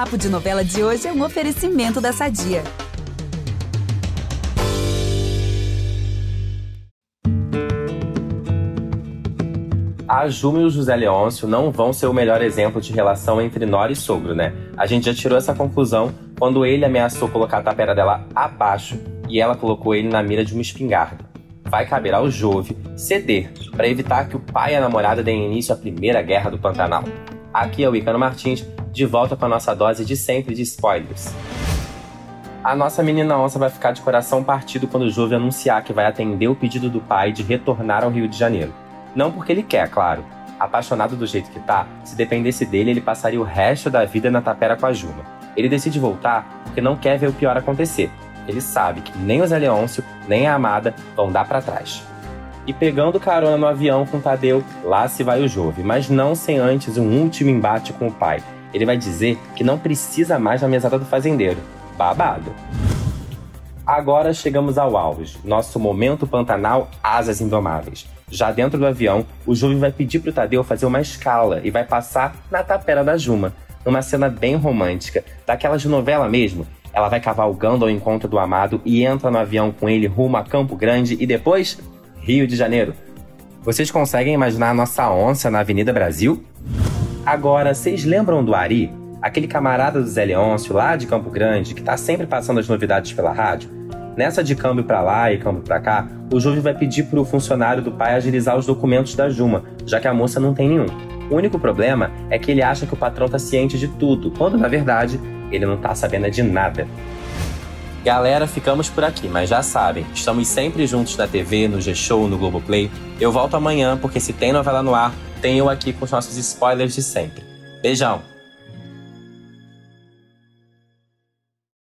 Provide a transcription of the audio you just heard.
Papo de Novela de hoje é um oferecimento da Sadia. a Juma e o José Leôncio não vão ser o melhor exemplo de relação entre Nora e sogro, né? A gente já tirou essa conclusão quando ele ameaçou colocar a tapera dela abaixo e ela colocou ele na mira de uma espingarda. Vai caber ao Jove ceder para evitar que o pai e a namorada deem início à primeira guerra do Pantanal. Aqui é o Icano Martins, de volta com a nossa dose de sempre de spoilers. A nossa menina onça vai ficar de coração partido quando o Jove anunciar que vai atender o pedido do pai de retornar ao Rio de Janeiro. Não porque ele quer, claro. Apaixonado do jeito que tá, se dependesse dele, ele passaria o resto da vida na tapera com a Juma. Ele decide voltar porque não quer ver o pior acontecer. Ele sabe que nem o Zé Leôncio, nem a Amada vão dar para trás. E pegando carona no avião com Tadeu, lá se vai o Jove, mas não sem antes um último embate com o pai. Ele vai dizer que não precisa mais da mesada do fazendeiro. Babado. Agora chegamos ao auge, nosso momento Pantanal Asas Indomáveis. Já dentro do avião, o Júlio vai pedir pro Tadeu fazer uma escala e vai passar na tapera da Juma, numa cena bem romântica, daquela de novela mesmo. Ela vai cavalgando ao encontro do amado e entra no avião com ele rumo a Campo Grande e depois Rio de Janeiro. Vocês conseguem imaginar a nossa onça na Avenida Brasil? Agora, vocês lembram do Ari? Aquele camarada do Zé Leôncio lá de Campo Grande que tá sempre passando as novidades pela rádio? Nessa de câmbio para lá e câmbio para cá, o Júlio vai pedir para o funcionário do pai agilizar os documentos da Juma, já que a moça não tem nenhum. O único problema é que ele acha que o patrão tá ciente de tudo, quando na verdade ele não tá sabendo de nada. Galera, ficamos por aqui, mas já sabem, estamos sempre juntos na TV, no G-Show, no Globoplay. Eu volto amanhã, porque se tem novela no ar, eu aqui com os nossos spoilers de sempre. Beijão!